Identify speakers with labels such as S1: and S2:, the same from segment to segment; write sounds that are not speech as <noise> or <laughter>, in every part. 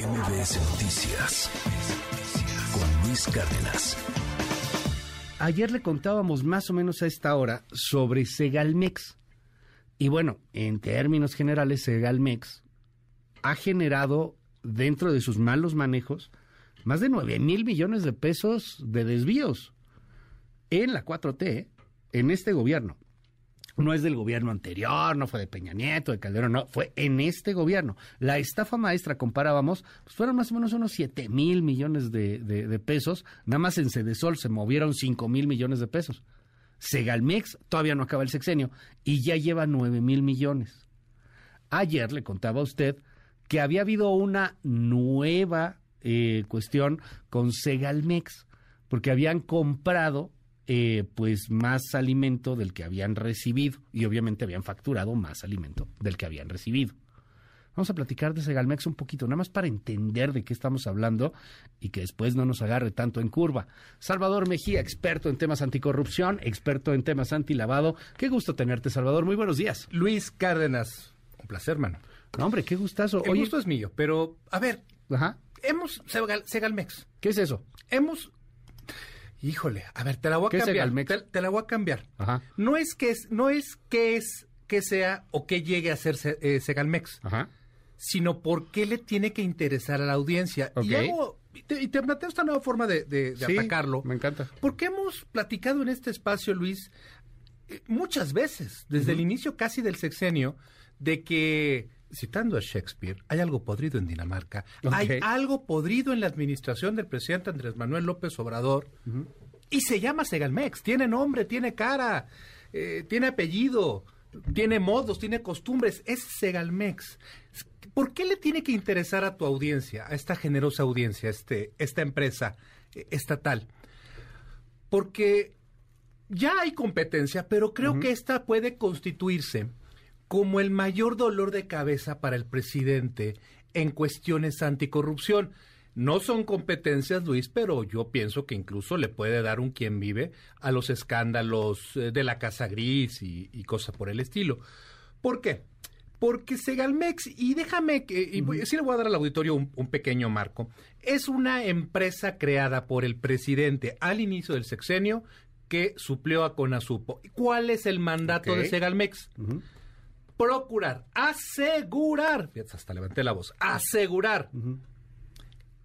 S1: MBS Noticias con Luis Cárdenas.
S2: Ayer le contábamos más o menos a esta hora sobre Segalmex. Y bueno, en términos generales, Segalmex ha generado dentro de sus malos manejos más de 9 mil millones de pesos de desvíos en la 4T, ¿eh? en este gobierno no es del gobierno anterior, no fue de Peña Nieto, de Calderón, no, fue en este gobierno. La estafa maestra, comparábamos, pues fueron más o menos unos 7 mil millones de, pesos, nada más en Cedesol se movieron 5 mil millones de pesos. Segalmex todavía no acaba el sexenio y ya lleva 9 mil millones. Ayer le contaba a usted que había habido una nueva eh, cuestión con Segalmex, porque habían comprado eh, pues más alimento del que habían recibido y obviamente habían facturado más alimento del que habían recibido. Vamos a platicar de Segalmex un poquito, nada más para entender de qué estamos hablando y que después no nos agarre tanto en curva. Salvador Mejía, experto en temas anticorrupción, experto en temas antilavado. Qué gusto tenerte, Salvador. Muy buenos días.
S3: Luis Cárdenas, un placer, hermano.
S2: No, hombre, qué gustazo.
S3: El gusto es mío, pero a ver, Ajá. hemos Segalmex.
S2: ¿Qué es eso?
S3: Hemos Híjole, a ver, te la voy a cambiar. Te, la voy a cambiar. Ajá. No es que es, no es que es que sea o que llegue a ser eh, Segalmex, Ajá. sino por qué le tiene que interesar a la audiencia. Y, te, planteo esta nueva forma de, atacarlo.
S2: Me encanta.
S3: Porque hemos platicado en este espacio, Luis, eh, muchas veces, desde el inicio casi del sexenio, de que citando a Shakespeare, hay algo podrido en Dinamarca, hay algo podrido en la administración del presidente Andrés Manuel López Obrador, y se llama Segalmex, tiene nombre, tiene cara, eh, tiene apellido, tiene modos, tiene costumbres, es Segalmex. ¿Por qué le tiene que interesar a tu audiencia, a esta generosa audiencia, este, esta empresa eh, estatal? Porque ya hay competencia, pero creo que esta puede constituirse como el mayor dolor de cabeza para el presidente en cuestiones anticorrupción. No son competencias, Luis, pero yo pienso que incluso le puede dar un quien vive a los escándalos eh, de la Casa Gris y, cosas por el estilo. ¿Por qué? Porque Segalmex, y déjame que, y sí le voy a dar al auditorio un, pequeño marco, es una empresa creada por el presidente al inicio del sexenio que suplió a Conasupo. ¿Cuál es el mandato de Segalmex? Procurar, asegurar, hasta levanté la voz, asegurar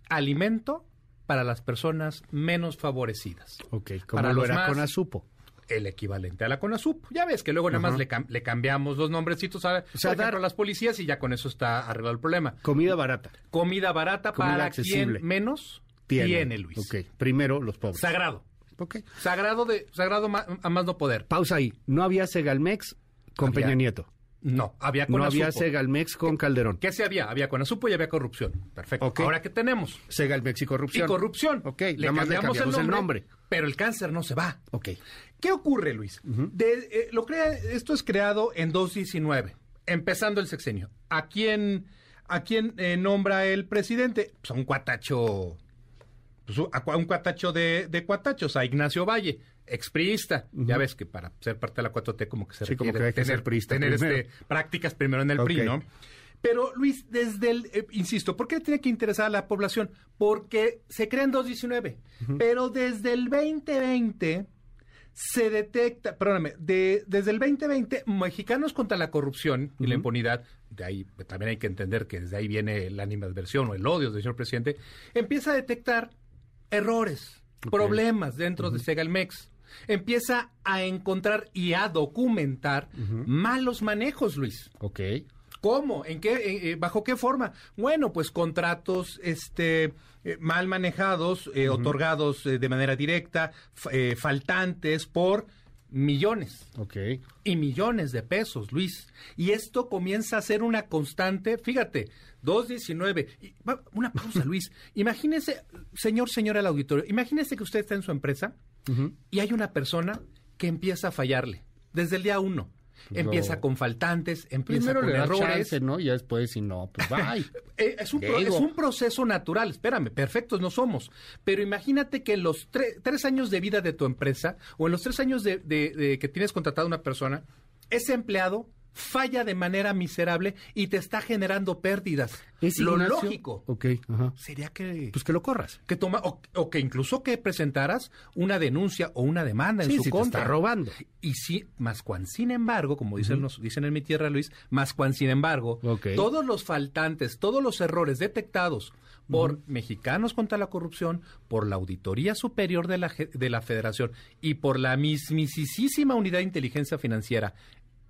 S3: alimento para las personas menos favorecidas.
S2: Ok, como para lo era Conasupo.
S3: El equivalente a la Conasupo. Ya ves que luego nada más le, cambiamos los nombrecitos a, o las policías y ya con eso está arreglado el problema.
S2: Comida barata.
S3: Comida barata para quien menos tiene. Luis.
S2: Ok, primero los pobres.
S3: Sagrado. Ok. Sagrado, de, sagrado a más no poder.
S2: Pausa ahí. No había Segalmex con Peña Nieto.
S3: No, había con
S2: No había Segalmex con Calderón.
S3: ¿Qué se había? Había con Azupo y había corrupción. Perfecto. Ahora, ¿qué tenemos?
S2: Segalmex y corrupción.
S3: Y corrupción.
S2: Ok, le cambiamos, el, nombre,
S3: Pero el cáncer no se va.
S2: Ok.
S3: ¿Qué ocurre, Luis? Eh, lo crea, esto es creado en 2019, empezando el sexenio. ¿A quién, a quién eh, nombra el presidente? Pues a un cuatacho, pues a un cuatacho de, de cuatachos, a Ignacio Valle expriista. Ya ves que para ser parte de la 4T como que se requiere
S2: como que tener, tener
S3: este, prácticas primero en el PRI, ¿no? Pero Luis, desde el, eh, insisto, ¿por qué tiene que interesar a la población? Porque se crea en 2019, pero desde el 2020 se detecta, perdóname, de, desde el 2020, Mexicanos contra la corrupción y la impunidad, de ahí también hay que entender que desde ahí viene la animadversión o el odio del señor presidente, empieza a detectar errores, problemas dentro de Segalmex empieza a encontrar y a documentar malos manejos, Luis.
S2: Ok.
S3: ¿Cómo? ¿En qué? Eh, ¿Bajo qué forma? Bueno, pues contratos este, eh, mal manejados, eh, otorgados de manera directa, faltantes por millones.
S2: Ok.
S3: Y millones de pesos, Luis. Y esto comienza a ser una constante, fíjate, 2.19. Una pausa, <laughs> Luis. Imagínese, señor, señora el auditorio, imagínese que usted está en su empresa y hay una persona que empieza a fallarle desde el día uno. Empieza con faltantes, empieza con errores.
S2: ¿no? Y después, si no, pues <laughs> bye.
S3: Eh, es, un es, un proceso natural. Espérame, perfectos no somos. Pero imagínate que en los tres años de vida de tu empresa o en los tres años de, que tienes contratado a una persona, ese empleado falla de manera miserable y te está generando pérdidas.
S2: ¿Es
S3: lo
S2: Ignacio?
S3: lógico
S2: ajá.
S3: sería que
S2: Pues que lo corras.
S3: que toma o, o que incluso que presentaras una denuncia o una demanda en
S2: Sí,
S3: su
S2: si te
S3: contra.
S2: está robando.
S3: Y sí, más cuan sin embargo, como dicen, nos, dicen en mi tierra, Luis, más cuan sin embargo, todos los faltantes, todos los errores detectados por Mexicanos contra la Corrupción, por la Auditoría Superior de la, de la Federación y por la mismisísima Unidad de Inteligencia Financiera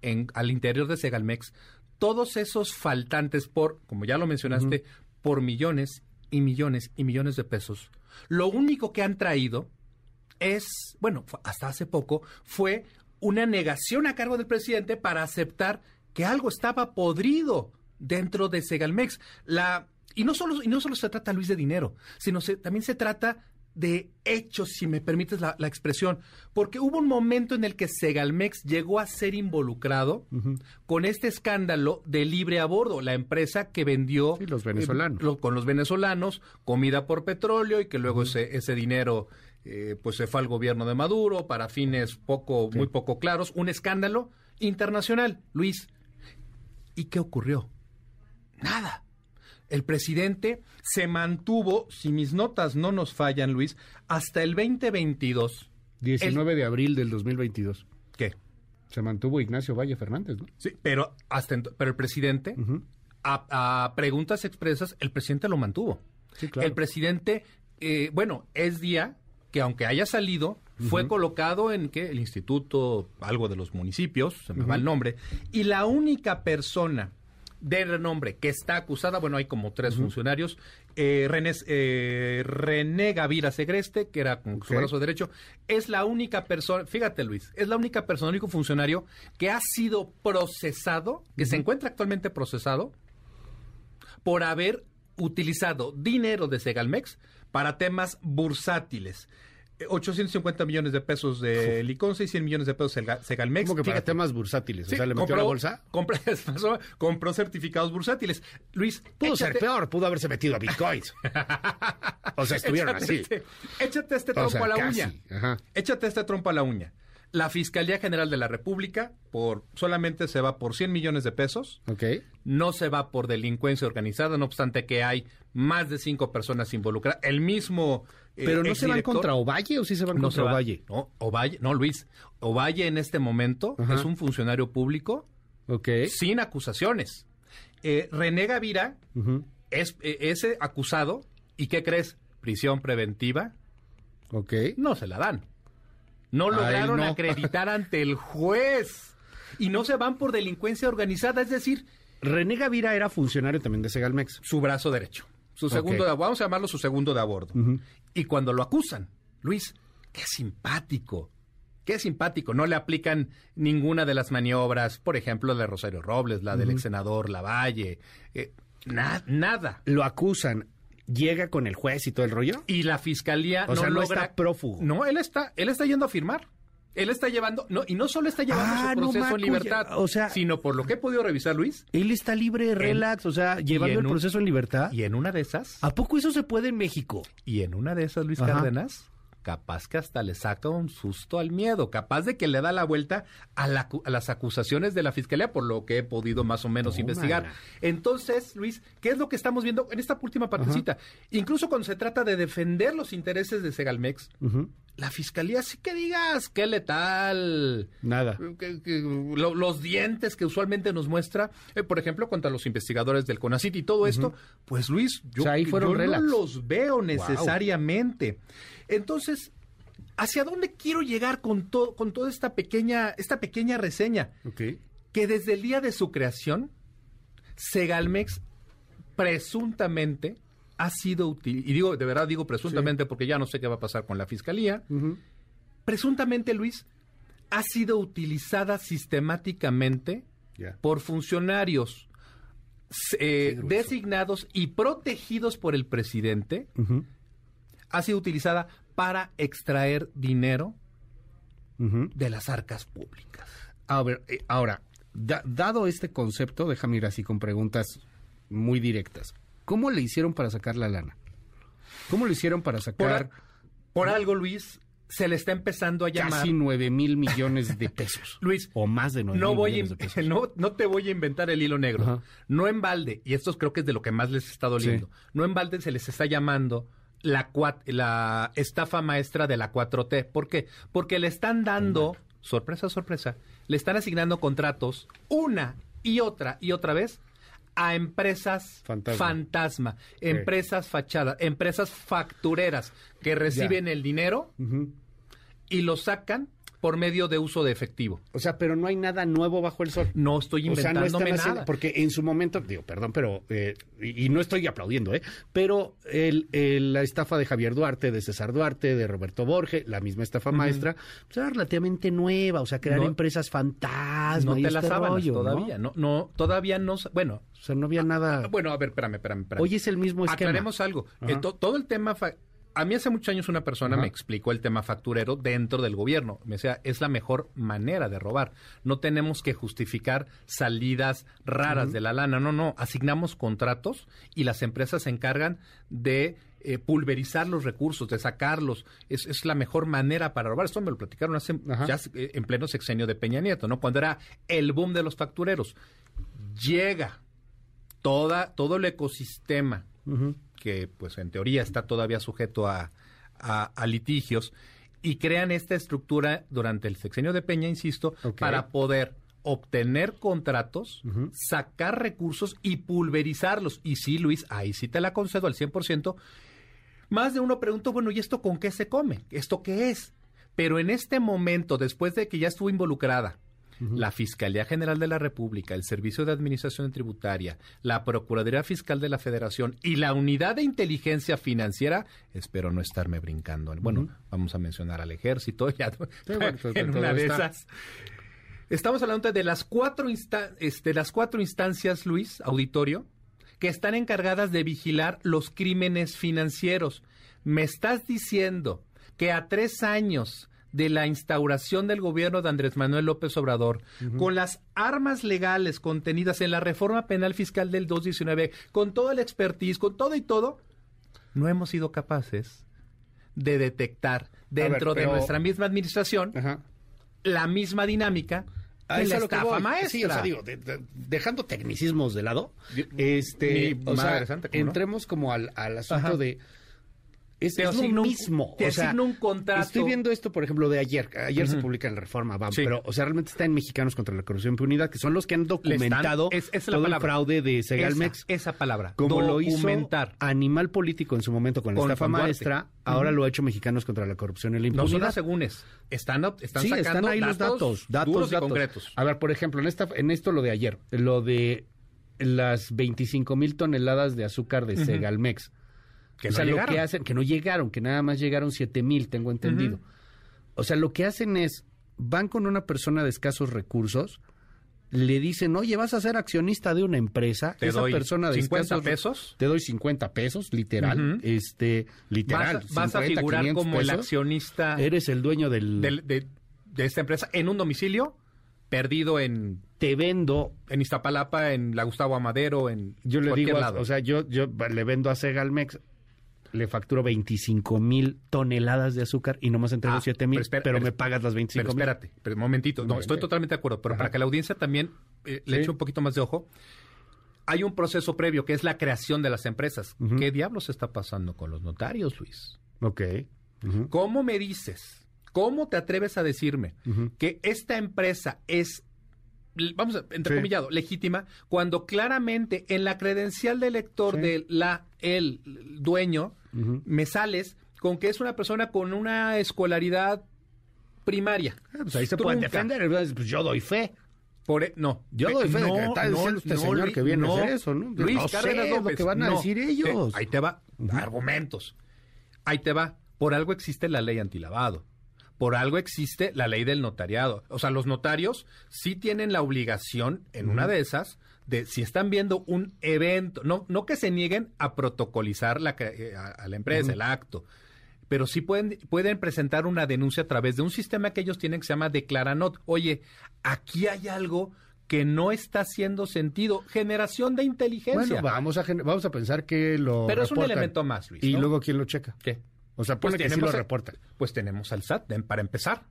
S3: en, al interior de Segalmex, todos esos faltantes por, como ya lo mencionaste, por millones y millones y millones de pesos, lo único que han traído es, bueno, hasta hace poco, fue una negación a cargo del presidente para aceptar que algo estaba podrido dentro de Segalmex. La, y, no solo, y no solo se trata, Luis, de dinero, sino se- también se trata de hechos, si me permites la, la expresión, porque hubo un momento en el que Segalmex llegó a ser involucrado con este escándalo de libre a bordo, la empresa que vendió
S2: Sí, los venezolanos.
S3: lo- con los venezolanos, comida por petróleo y que luego ese, ese dinero eh, pues se fue al gobierno de Maduro para fines poco, muy poco claros, un escándalo internacional, Luis. ¿Y qué ocurrió? Nada. El presidente se mantuvo, si mis notas no nos fallan, Luis, hasta el 2022.
S2: 19 de abril del 2022.
S3: ¿Qué?
S2: Se mantuvo Ignacio Valle Fernández, ¿no?
S3: Sí, pero hasta pero el presidente, a preguntas expresas, el presidente lo mantuvo.
S2: Sí, claro.
S3: El presidente, eh, bueno, es día que aunque haya salido, fue colocado en que el instituto, algo de los municipios, se me va el nombre, y la única persona de renombre que está acusada, bueno, hay como tres funcionarios, eh, René, eh, René Gavira Segreste, que era con su brazo derecho, es la única persona, fíjate Luis, es la única persona, el único funcionario que ha sido procesado, que se encuentra actualmente procesado por haber utilizado dinero de Segalmex para temas bursátiles. Eh, 850 millones de pesos de Liconza y 100 millones de pesos Segalmex.
S2: Como que para
S3: Fíjate.
S2: temas bursátiles.
S3: Sí,
S2: o sea, le metió la bolsa. <laughs>
S3: compró- certificados bursátiles. Luis,
S2: Pudo ser peor, pudo haberse metido a bitcoins. <laughs> o sea, estuvieron
S3: échate
S2: así.
S3: Este, échate este
S2: O
S3: trompo
S2: sea,
S3: a la
S2: casi,
S3: uña.
S2: ajá.
S3: Échate este trompo a la uña. La Fiscalía General de la República por solamente se va por 100 millones de pesos.
S2: Ok.
S3: no se va por delincuencia organizada, no obstante que hay más de cinco personas involucradas. El mismo. Eh,
S2: Pero no se van contra Ovalle o sí se van
S3: no
S2: contra
S3: se va.
S2: Ovalle.
S3: No, Ovalle, no, Luis. Ovalle en este momento
S2: Ajá.
S3: es un funcionario público
S2: Ok.
S3: sin acusaciones. Eh, René Gavira es eh, ese acusado y ¿qué crees? Prisión preventiva.
S2: Ok.
S3: No se la dan. No lograron
S2: no.
S3: acreditar ante el juez. Y no se van por delincuencia organizada, es decir,
S2: René Gavira era funcionario también de Segalmex.
S3: su brazo derecho. Su segundo de vamos a llamarlo su segundo de a bordo.
S2: Ujú.
S3: Y cuando lo acusan, Luis, qué simpático. Qué simpático. No le aplican ninguna de las maniobras, por ejemplo, la de Rosario Robles, la del ex senador Lavalle. eh, na- nada.
S2: Lo acusan. Llega con el juez y todo el rollo.
S3: Y la fiscalía
S2: O
S3: no
S2: sea, no
S3: logra.
S2: está prófugo.
S3: No, él está, él está yendo a firmar. Él está llevando, no, y no solo está llevando
S2: Ah,
S3: su
S2: no,
S3: proceso
S2: Macu,
S3: en libertad,
S2: ya, o sea-
S3: sino por lo que he podido revisar, Luis,
S2: Él está libre, relax, o sea, llevando el
S3: un-
S2: proceso en libertad.
S3: y en una de esas,
S2: ¿A poco eso se puede en México?
S3: Y en una de esas, Luis
S2: Ajá.
S3: Cárdenas, capaz que hasta le saca un susto al miedo, capaz de que le da la vuelta a, la acu- a las acusaciones de la fiscalía, por lo que he podido más o menos investigar. Entonces, Luis, ¿qué es lo que estamos viendo en esta última partecita? Incluso cuando se trata de defender los intereses de Segalmex,
S2: Ujú.
S3: La fiscalía sí que digas, qué letal.
S2: Nada.
S3: que- que- lo- los dientes que usualmente nos muestra, eh, por ejemplo, contra los investigadores del CONACIT y todo esto, pues Luis, yo,
S2: O sea, ahí fueron
S3: yo no los veo necesariamente. Entonces, ¿hacia dónde quiero llegar con, to- con toda esta pequeña, esta pequeña reseña? Que desde el día de su creación, Segalmex presuntamente ha sido útil, y digo, de verdad digo presuntamente porque ya no sé qué va a pasar con la fiscalía, presuntamente, Luis, ha sido utilizada sistemáticamente por funcionarios eh, designados y protegidos por el presidente, ha sido utilizada para extraer dinero de las arcas públicas.
S2: A ver, eh, ahora, da- dado este concepto, déjame ir así con preguntas muy directas. ¿Cómo le hicieron para sacar la lana? ¿Cómo le hicieron para sacar...
S3: por algo, Luis, se le está empezando a llamar.
S2: Casi 9 mil millones de pesos. <laughs>
S3: Luis.
S2: O más de 9
S3: no
S2: mil
S3: voy
S2: millones de pesos. <laughs>
S3: No, no te voy a inventar el hilo negro.
S2: Ajá.
S3: No en balde, y esto creo que es de lo que más les está doliendo.
S2: Sí.
S3: No en balde se les está llamando la estafa maestra de la 4T. ¿Por qué? Porque le están dando, sorpresa, sorpresa, le están asignando contratos una y otra y otra vez a empresas
S2: Fantasma.
S3: fantasma, empresas fachadas, empresas factureras que reciben el dinero y lo sacan por medio de uso de efectivo.
S2: O sea, pero no hay nada nuevo bajo el sol.
S3: No estoy
S2: O sea, no
S3: inventándome
S2: están
S3: nada.
S2: porque en su momento, digo, perdón, pero, eh, y, y no estoy aplaudiendo, ¿eh? Pero el, el- la estafa de Javier Duarte, de César Duarte, de Roberto Borges, la misma estafa maestra, pues era relativamente nueva, o sea, crear
S3: No-
S2: empresas fantasma
S3: no te
S2: este
S3: las
S2: rollo, ¿no?
S3: todavía, ¿no? no, todavía no, bueno,
S2: O sea, no había nada.
S3: bueno, a ver, espérame, espérame, espérame.
S2: Hoy es el mismo esquema.
S3: Aclaremos algo. Eh, to- todo el tema, a mí hace muchos años una persona
S2: Ajá.
S3: me explicó el tema facturero dentro del gobierno. Me decía, es la mejor manera de robar. No tenemos que justificar salidas raras de la lana. No, no. Asignamos contratos y las empresas se encargan de eh, pulverizar los recursos, de sacarlos. Es, es la mejor manera para robar. Esto me lo platicaron hace ya eh, en pleno sexenio de Peña Nieto, ¿no? Cuando era el boom de los factureros. Llega toda, todo el ecosistema. Que pues en teoría está todavía sujeto a, a- a litigios y crean esta estructura durante el sexenio de Peña, insisto, para poder obtener contratos, sacar recursos y pulverizarlos. Y sí, Luis, ahí sí te la concedo al 100%. Más de uno preguntó, bueno, ¿y esto con qué se come? ¿Esto qué es? Pero en este momento, después de que ya estuvo involucrada la Fiscalía General de la República, el Servicio de Administración Tributaria, la Procuraduría Fiscal de la Federación y la Unidad de Inteligencia Financiera, espero no estarme brincando. Bueno, vamos a mencionar al Ejército, <laughs> ya
S2: bueno, todo-
S3: en una de
S2: está.
S3: esas. Estamos hablando de las cuatro insta- este, las cuatro instancias, Luis, auditorio, que están encargadas de vigilar los crímenes financieros. Me estás diciendo que a tres años de la instauración del gobierno de Andrés Manuel López Obrador, con las armas legales contenidas en la reforma penal fiscal del 219, con todo el expertise, con todo y todo, no hemos sido capaces de detectar dentro
S2: pero-
S3: de nuestra misma administración
S2: Ajá.
S3: la misma dinámica
S2: A
S3: de
S2: eso
S3: la
S2: es lo que voy.
S3: maestra.
S2: Sí, o sea, digo, de- de- dejando tecnicismos de lado, este,
S3: mi
S2: o sea,
S3: madre santa, ¿cómo no?
S2: entremos como al, al asunto
S3: Ajá.
S2: de es,
S3: Te
S2: es lo mismo.
S3: te
S2: o sea,
S3: un contrato.
S2: Estoy viendo esto, por ejemplo, de ayer. Ayer se publica en la Reforma, vamos,
S3: Sí.
S2: pero, o sea, realmente está en Mexicanos contra la Corrupción y Impunidad, que son los que han documentado
S3: es- es
S2: todo el fraude de Segalmex.
S3: Esa, esa palabra.
S2: como lo hizo. Animal Político en su momento con la
S3: Con-
S2: estafa maestra, ahora lo ha hecho Mexicanos contra la Corrupción y la
S3: No son
S2: Impunidad.
S3: asegúnes. Están, están
S2: sí,
S3: sacando
S2: están ahí los datos, datos,
S3: duros y
S2: datos.
S3: concretos.
S2: A ver, por ejemplo, en esta, en esto lo de ayer, lo de las 25 mil toneladas de azúcar de Segalmex.
S3: Que
S2: o
S3: no
S2: sea, lo
S3: llegaron.
S2: que hacen, que no llegaron, que nada más llegaron 7 mil, tengo entendido. O sea, lo que hacen es, van con una persona de escasos recursos, le dicen, oye, vas a ser accionista de una empresa.
S3: Te
S2: Esa
S3: doy
S2: persona de
S3: 50
S2: escasos
S3: pesos.
S2: Te doy 50 pesos, literal. Este, literal.
S3: Vas, a- vas a
S2: 50,
S3: figurar
S2: 500
S3: como el accionista
S2: Eres el dueño del...
S3: del- de, de esta empresa en un domicilio perdido en,
S2: Te vendo
S3: en Iztapalapa, en la Gustavo Amadero, en
S2: Yo le digo,
S3: lado.
S2: o sea, yo, yo le vendo a Segalmex, le facturo 25 mil toneladas de azúcar y nomás entrego
S3: Ah,
S2: 7 mil,
S3: pero espera,
S2: pero,
S3: pero-
S2: me pagas las 25
S3: Pero
S2: mil.
S3: espérate, pero un momentito. No, estoy totalmente de acuerdo, pero
S2: Ajá.
S3: para que la audiencia también eh, le
S2: Sí.
S3: eche un poquito más de ojo, hay un proceso previo que es la creación de las empresas. ¿Qué diablos está pasando con los notarios, Luis?
S2: Ok.
S3: ¿Cómo me dices? ¿Cómo te atreves a decirme que esta empresa es, vamos a, entrecomillado, legítima, cuando claramente en la credencial del lector
S2: Sí.
S3: de la, el dueño,
S2: Ujú.
S3: me sales con que es una persona con una escolaridad primaria.
S2: Ah, Pues ahí se pueden defender. Pues yo doy fe.
S3: Por e- no.
S2: Yo doy fe de
S3: no,
S2: que está diciendo este señor
S3: Luis,
S2: que viene a hacer eso, ¿no?
S3: Luis
S2: No
S3: Cárdenas
S2: lo
S3: López,
S2: que van a
S3: no.
S2: decir ellos.
S3: Te- ahí te va. Argumentos. Ahí te va. Por algo existe la ley antilavado. Por algo existe la ley del notariado. O sea, los notarios sí tienen la obligación, en una de esas, de si están viendo un evento, no, no que se nieguen a protocolizar la, eh, a, a la empresa, el acto, pero sí pueden, pueden presentar una denuncia a través de un sistema que ellos tienen que se llama Declaranot. Oye, aquí hay algo que no está haciendo sentido. Generación de inteligencia.
S2: Bueno, vamos a, vamos a pensar que lo
S3: pero es un
S2: reportan.
S3: elemento más, Luis.
S2: Y luego, ¿quién lo checa?
S3: ¿Qué?
S2: O sea, pues que sí lo reporta.
S3: Pues tenemos al SAT, para empezar.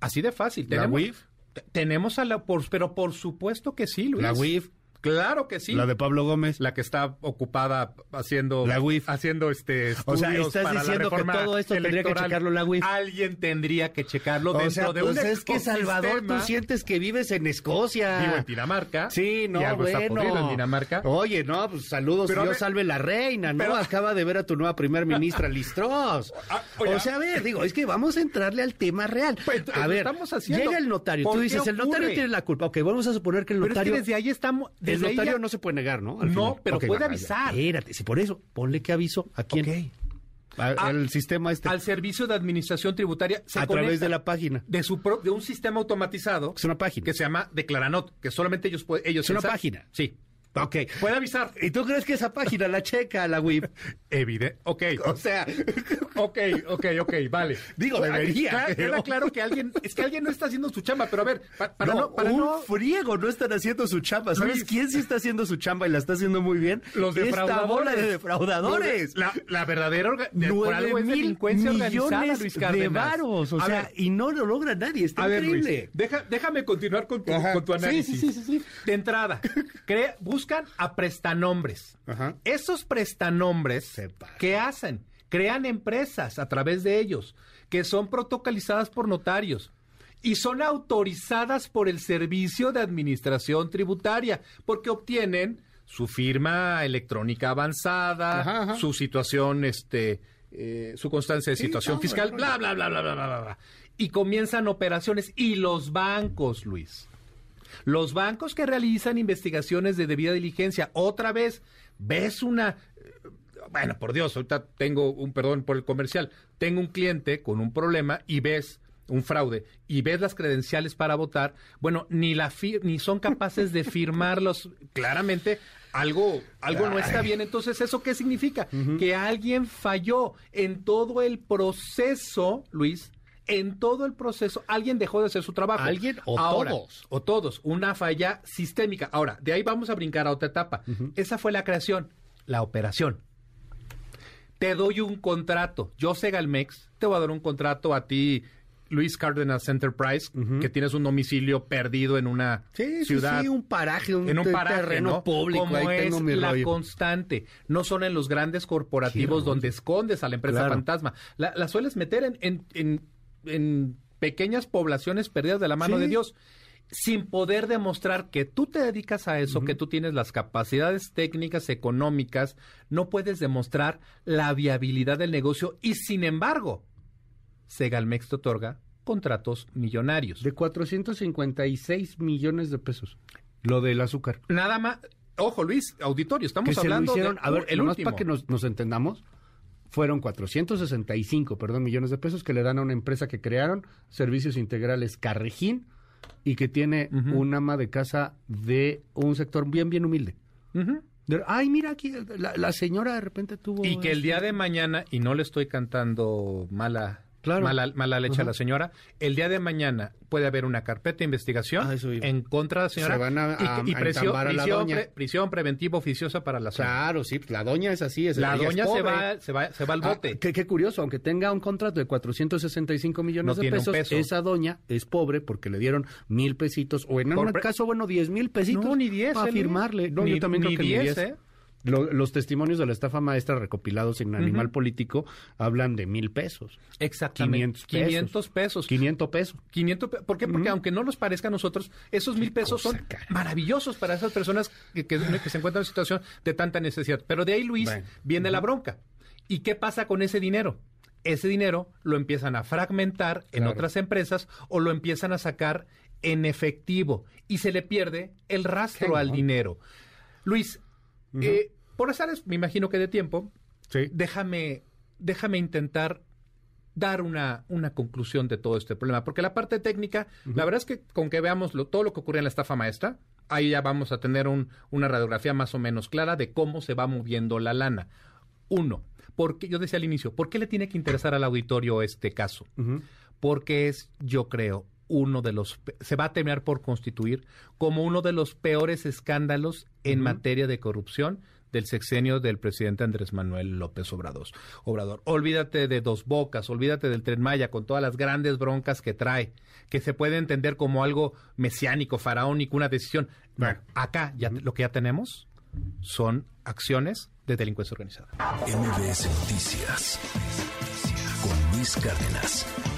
S3: Así de fácil.
S2: ¿La WIF?
S3: Tenemos a la... pero por supuesto que sí, Luis.
S2: ¿La WIF?
S3: Claro que sí.
S2: La de Pablo Gómez.
S3: La que está ocupada haciendo.
S2: La WIF.
S3: Haciendo este.
S2: O sea, estás diciendo que todo esto tendría que checarlo la WIF.
S3: Alguien tendría que checarlo
S2: o
S3: dentro
S2: sea,
S3: de
S2: pues es que Salvador, tú sientes que vives en Escocia.
S3: Vivo en Dinamarca.
S2: Sí, no, bueno.
S3: en Dinamarca.
S2: Oye, no, pues saludos, pero Dios salve la reina, ¿no? Acaba de ver a tu nueva primer ministra, Listros. <laughs> Ah, o sea, a ver, digo, es que vamos a entrarle al tema real. Pues, a ver, estamos haciendo. llega el notario. Tú dices, el notario tiene la culpa. Ok, vamos a suponer que el notario.
S3: desde ahí estamos.
S2: El notario no se puede negar, ¿no?
S3: no, pero puede avisar.
S2: Espérate, si por eso, ponle que aviso a quién. Al, sistema este.
S3: Al servicio de administración tributaria.
S2: a través de la página.
S3: De, su de un sistema automatizado.
S2: Es una página.
S3: Que se llama Declaranot, que solamente ellos pueden. Ellos
S2: es una página.
S3: Sí.
S2: Ok.
S3: Puede avisar.
S2: ¿Y tú crees que esa página la checa la WIP?
S3: Evidente. Ok.
S2: O sea.
S3: ok, ok, ok, vale.
S2: Digo, debería.
S3: Claro, claro que alguien. Es que alguien no está haciendo su chamba, pero a ver.
S2: para no, para un no... friego no están haciendo su chamba. ¿Sabes quién sí está haciendo su chamba y la está haciendo muy bien?
S3: Los defraudadores.
S2: Esta bola de defraudadores.
S3: La, la verdadera
S2: por delincuencia organizada, Luis de varos. O sea, y no lo logra nadie. Está increíble.
S3: deja, déjame continuar con tu, con tu análisis.
S2: Sí, sí, sí, sí,
S3: De entrada, crea, buscan a prestanombres. Esos prestanombres, ¿qué hacen? Crean empresas a través de ellos, que son protocolizadas por notarios y son autorizadas por el Servicio de Administración Tributaria, porque obtienen su firma electrónica avanzada, su situación, este, eh, su constancia de situación fiscal, bla, bla, bla, bla, bla, bla, bla. Y comienzan operaciones. Y los bancos, Luis, los bancos que realizan investigaciones de debida diligencia, otra vez, ves una... Bueno, por Dios, ahorita tengo un perdón por el comercial. Tengo un cliente con un problema y ves un fraude y ves las credenciales para votar, bueno, ni la ni son capaces de firmarlos <laughs> claramente algo algo no está bien, entonces eso qué significa? Que alguien falló en todo el proceso, Luis, en todo el proceso alguien dejó de hacer su trabajo.
S2: ¿Alguien o todos?
S3: O todos. Una falla sistémica. Ahora, de ahí vamos a brincar a otra etapa. Esa fue la creación, la operación. Te doy un contrato. Yo, Segalmex, te voy a dar un contrato a ti, Luis Cárdenas Enterprise, que tienes un domicilio perdido en una ciudad.
S2: Sí, un paraje, un,
S3: en un paraje,
S2: terreno público.
S3: Como es la constante. No son en los grandes corporativos donde escondes a la empresa fantasma. La, sueles meter en en pequeñas poblaciones perdidas de la mano de Dios sin poder demostrar que tú te dedicas a eso, que tú tienes las capacidades técnicas, económicas, no puedes demostrar la viabilidad del negocio y sin embargo, Segalmex te otorga contratos millonarios.
S2: De 456 millones de pesos. Lo del azúcar.
S3: Nada más. Ojo, Luis, auditorio, estamos hablando de.
S2: A ver, el más para que nos, nos entendamos, fueron 465, perdón, millones de pesos que le dan a una empresa que crearon servicios integrales Carrejín y que tiene un ama de casa de un sector bien, bien humilde. Ay, mira aquí, la, señora de repente tuvo...
S3: Y que el día este de mañana, y no le estoy cantando mala mala, mala leche a la señora. El día de mañana puede haber una carpeta de investigación ah, en contra de la señora.
S2: Se van a,
S3: y, prisión, prisión, preventiva oficiosa para la
S2: señora. Claro, sí, la doña es así. Es,
S3: la doña se va, se, va, se va al ah, bote.
S2: qué, curioso, aunque tenga un contrato de 465 millones de pesos, esa doña es pobre porque le dieron mil pesitos, o en un caso, bueno, diez mil pesitos
S3: no, ni diez,
S2: para firmarle. No, yo también creo que ni diez. ¿eh? Los testimonios de la estafa maestra recopilados en Animal Político hablan de mil pesos.
S3: Exactamente. 500 pesos.
S2: 500 pesos.
S3: 500 pesos. ¿Por qué? Porque aunque no nos parezca a nosotros, esos mil pesos son maravillosos para esas personas que, se encuentran en situación de tanta necesidad. Pero de ahí, Luis, viene la bronca. ¿Y qué pasa con ese dinero? Ese dinero lo empiezan a fragmentar en otras empresas o lo empiezan a sacar en efectivo y se le pierde el rastro al dinero. Luis, eh, por azares, me imagino que de tiempo, déjame, déjame intentar dar una, una conclusión de todo este problema. Porque la parte técnica, la verdad es que con que veamos todo lo que ocurre en la estafa maestra, ahí ya vamos a tener una radiografía más o menos clara de cómo se va moviendo la lana. Uno, porque yo decía al inicio, ¿por qué le tiene que interesar al auditorio este caso? Porque es, yo creo, uno de los, se va a terminar por constituir como uno de los peores escándalos en materia de corrupción del sexenio del presidente Andrés Manuel López Obrador. Obrador. Olvídate de Dos Bocas, olvídate del Tren Maya con todas las grandes broncas que trae, que se puede entender como algo mesiánico, faraónico, una decisión. Bueno, acá ya lo que ya tenemos son acciones de delincuencia organizada.
S1: MBS Noticias con Luis Cárdenas.